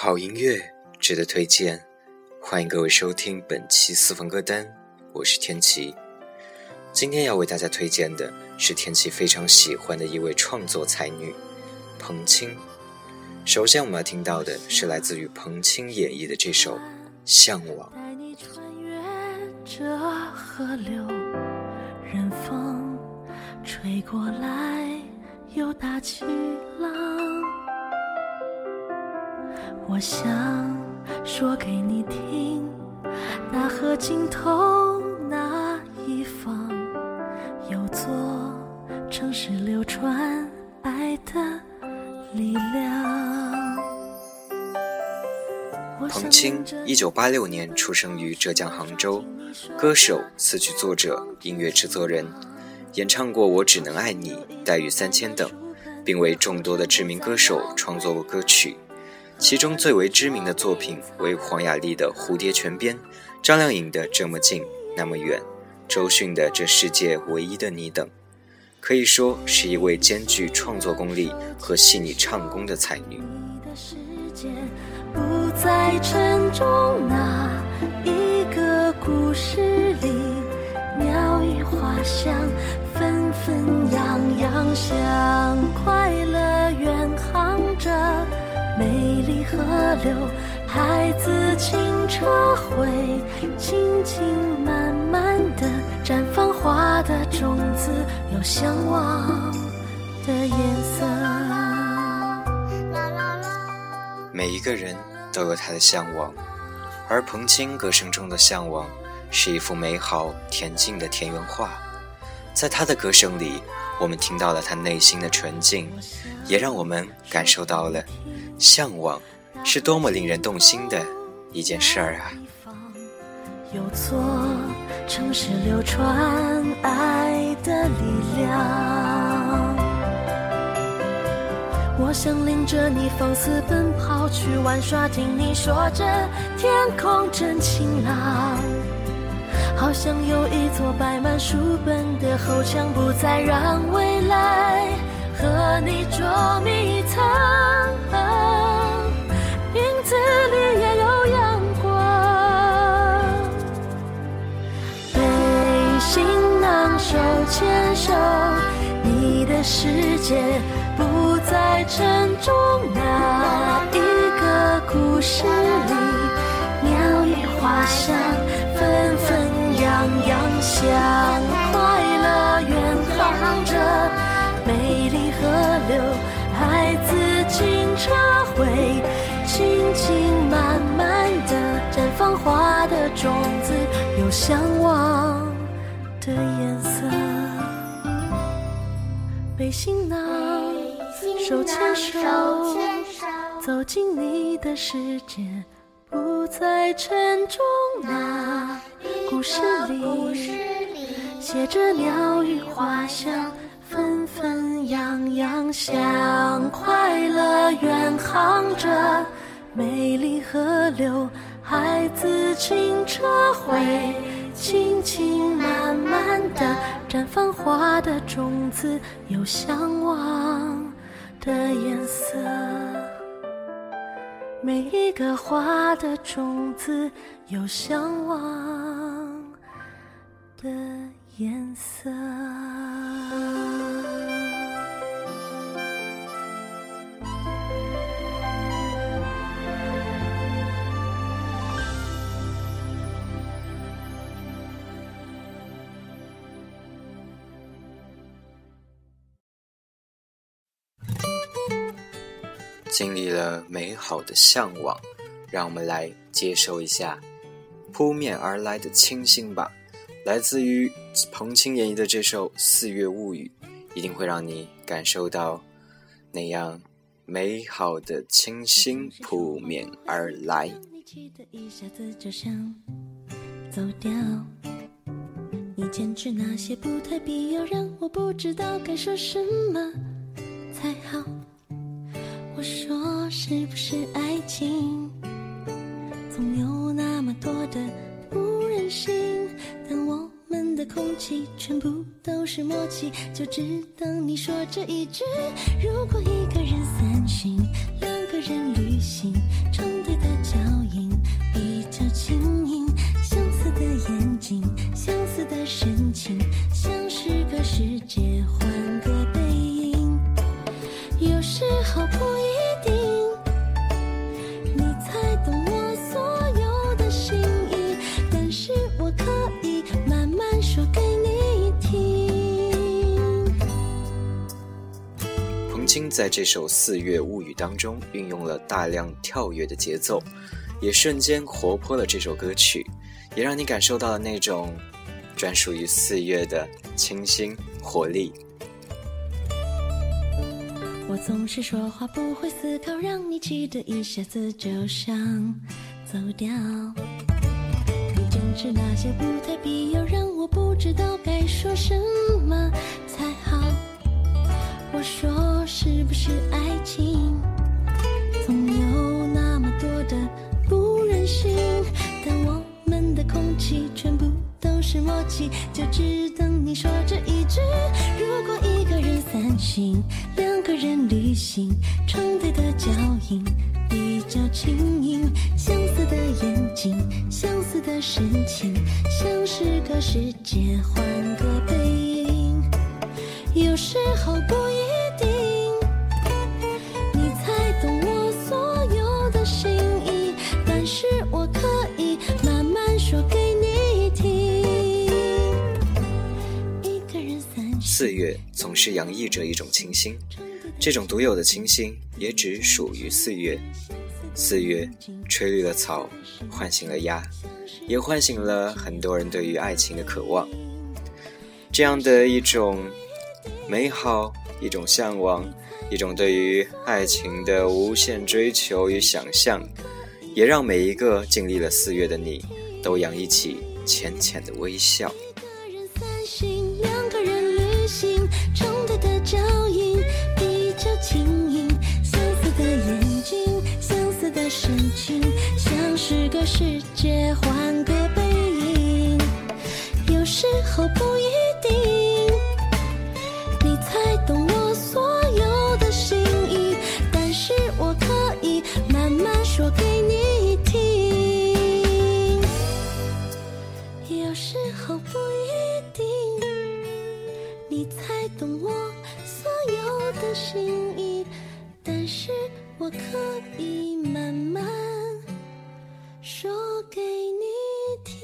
好音乐值得推荐，欢迎各位收听本期私房歌单，我是天琪。今天要为大家推荐的是天琪非常喜欢的一位创作才女彭青。首先我们要听到的是来自于彭青演绎的这首《向往》。带你穿越这河流，任风吹过来，又打起浪。我想说给你听，大河尽头那一方，有座城市流传爱的力量。彭青，一九八六年出生于浙江杭州，歌手、词曲作者、音乐制作人，演唱过《我只能爱你》《待遇三千》等，并为众多的知名歌手创作过歌曲。其中最为知名的作品为黄雅莉的《蝴蝶泉边》，张靓颖的《这么近那么远》，周迅的《这世界唯一的你》等，可以说是一位兼具创作功力和细腻唱功的才女。不再沉重，那一个故事里，鸟语花香，纷纷扬扬，像快乐远航。河流，孩子清澈会轻轻慢慢的绽放花的种子，有向往的颜色。每一个人都有他的向往，而彭青歌声中的向往是一幅美好恬静的田园画。在他的歌声里，我们听到了他内心的纯净，也让我们感受到了。向往是多么令人动心的一件事儿啊！有座城市流传爱的力量，我想领着你放肆奔跑去玩耍，听你说着天空真晴朗，好像有一座摆满书本的后墙，不再让未来和你捉迷世界不再沉重。那一个故事里，鸟语花香，纷纷扬扬，像快乐远航着美丽河流，孩子清澈会。轻轻慢慢的绽放花的种子，有向往的眼。背行囊，手牵手，走进你的世界，不再沉重。那故事里，写着鸟语花香。纷纷扬扬，像快乐远航着美丽河流，孩子轻车会轻轻慢慢的绽放花的种子，有向往的颜色。每一个花的种子有向往的颜色。经历了美好的向往，让我们来接受一下扑面而来的清新吧。来自于彭青演绎的这首《四月物语》，一定会让你感受到那样美好的清新扑面而来。你坚持那些不太必要，让我不知道该说什么才好。我说是不是爱情，总有那么多的不忍心，但我们的空气全部都是默契，就只等你说这一句。如果一个人散心，两个人旅行。在这首《四月物语》当中运用了大量跳跃的节奏，也瞬间活泼了这首歌曲，也让你感受到了那种专属于四月的清新活力。我总是说话不会思考，让你气得一下子就想走掉。你坚持那些不太必要，让我不知道该说什么才好。我说是不是爱情，总有那么多的不忍心，但我们的空气全部都是默契，就只等你说这一句。如果一个人散心。两个人旅行，重叠的脚印比较轻盈，相似的眼睛，相似的神情，像是个世界换个背影，有时候不四月总是洋溢着一种清新。这种独有的清新也只属于四月。四月吹绿了草，唤醒了鸭，也唤醒了很多人对于爱情的渴望。这样的一种美好，一种向往，一种对于爱情的无限追求与想象，也让每一个经历了四月的你，都洋溢起浅浅的微笑。心意。但是我可以慢慢。说给你听。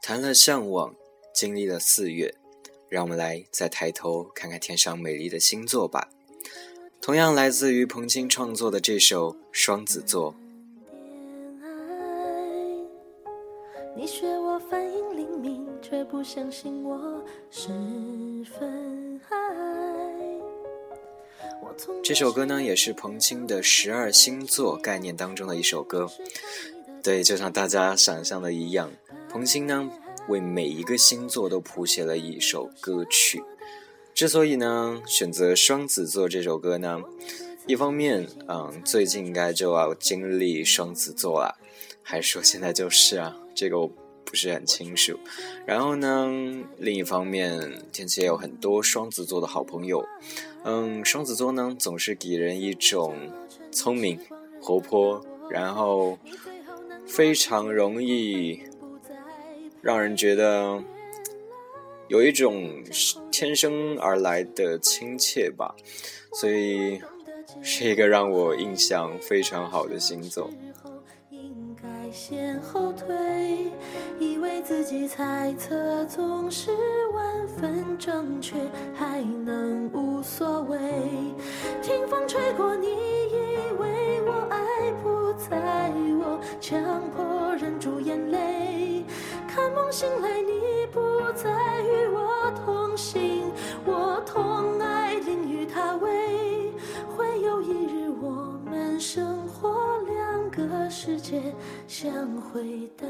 谈了向往，经历了四月，让我们来再抬头看看天上美丽的星座吧。同样来自于彭青创作的这首双子座。相信我十分爱。这首歌呢，也是彭青的十二星座概念当中的一首歌。对，就像大家想象的一样，彭青呢为每一个星座都谱写了一首歌曲。之所以呢选择双子座这首歌呢，一方面，嗯，最近应该就要经历双子座了，还说现在就是啊？这个我。不是很清楚，然后呢，另一方面，天气也有很多双子座的好朋友。嗯，双子座呢，总是给人一种聪明、活泼，然后非常容易让人觉得有一种天生而来的亲切吧，所以是一个让我印象非常好的星座。自己猜测总是万分正确，还能无所谓。听风吹过，你以为我爱不在我，强迫忍住眼泪。看梦醒来，你不再与我同行，我痛爱淋雨他为，会有一日我们生活两个世界。相会淡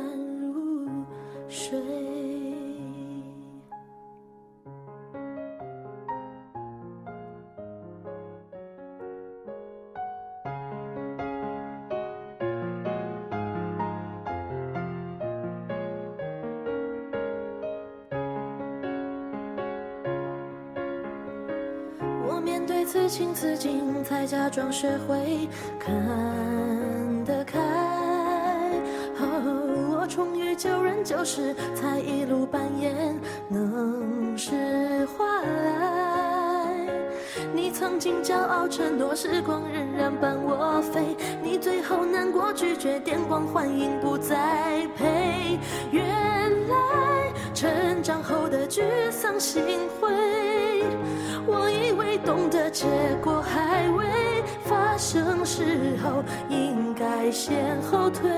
对此情此景，才假装学会看得开。我终于旧人旧事，才一路扮演能释怀。你曾。经骄傲承诺，时光仍然伴我飞。你最后难过拒绝，电光幻影不再陪。原来成长后的沮丧心灰，我以为懂得，结果还未发生时候，应该先后退。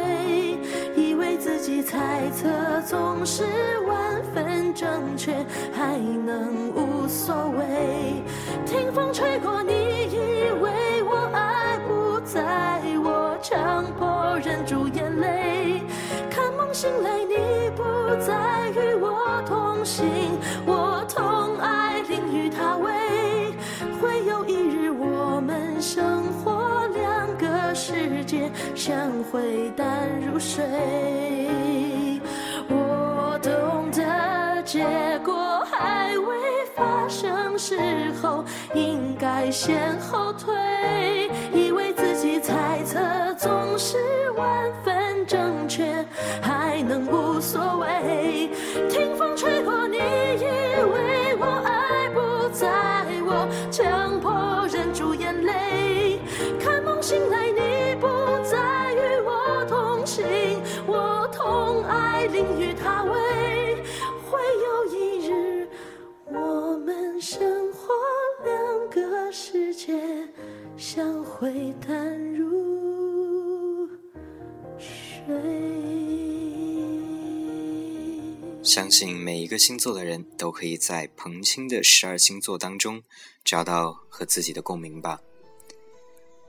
以为自己猜测总是万分正确，还能无所谓。听风吹过，你以为我爱不在我，强迫忍住眼泪。醒来，你不再与我同行，我痛爱淋雨他为。会有一日，我们生活两个世界相会淡如水。我懂得结果还未发生时候，应该先后退。以为自己猜测生活两个世界相会淡如水。相信每一个星座的人都可以在彭青的十二星座当中找到和自己的共鸣吧。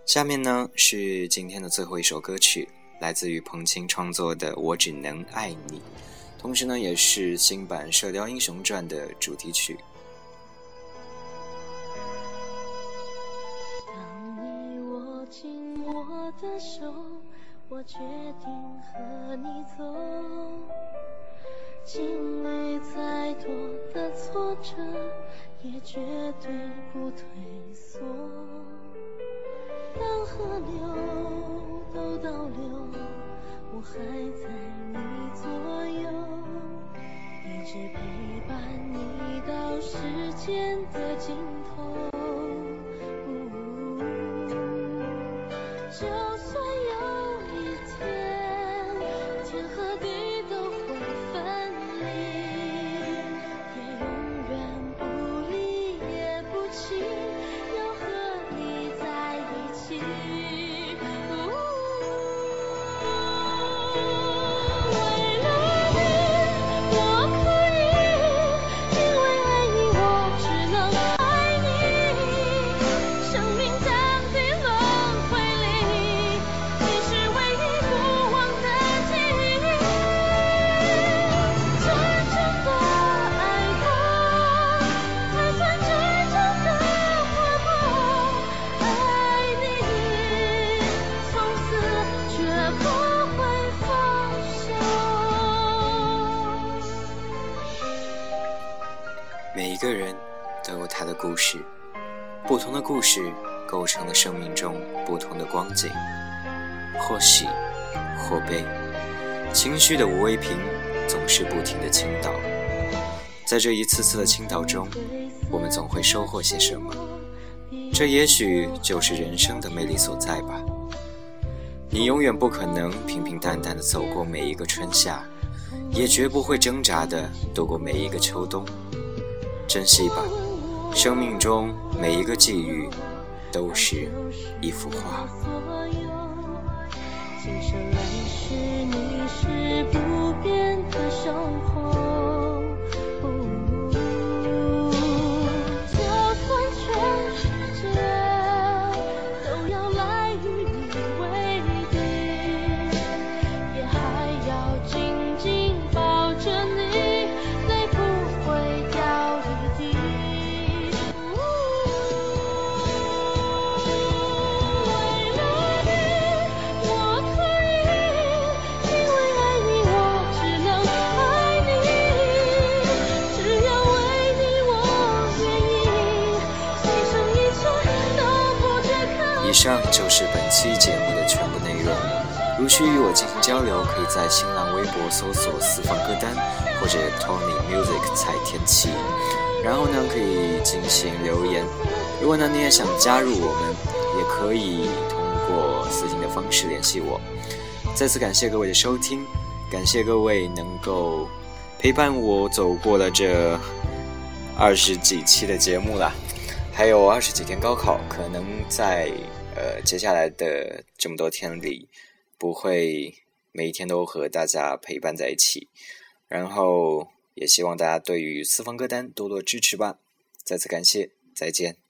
下面呢是今天的最后一首歌曲，来自于彭青创作的《我只能爱你》，同时呢也是新版《射雕英雄传》的主题曲。我的手，我决定和你走。经历再多的挫折，也绝对不退缩。当河流都倒流，我还在你左右，一直陪伴你到时间的尽头。就算不同的光景，或喜或悲，情绪的无微平总是不停的倾倒。在这一次次的倾倒中，我们总会收获些什么？这也许就是人生的魅力所在吧。你永远不可能平平淡淡的走过每一个春夏，也绝不会挣扎的度过每一个秋冬。珍惜吧，生命中每一个际遇，都是一幅画。今生来世，你是不变的守候。以上就是本期节目的全部内容。如需与我进行交流，可以在新浪微博搜索“私房歌单”或者 Tony Music 蔡天琪。然后呢可以进行留言。如果呢你也想加入我们，也可以通过私信的方式联系我。再次感谢各位的收听，感谢各位能够陪伴我走过了这二十几期的节目了，还有二十几天高考，可能在呃接下来的这么多天里，不会每一天都和大家陪伴在一起，然后也希望大家对于四方歌单多多支持吧。再次感谢，再见。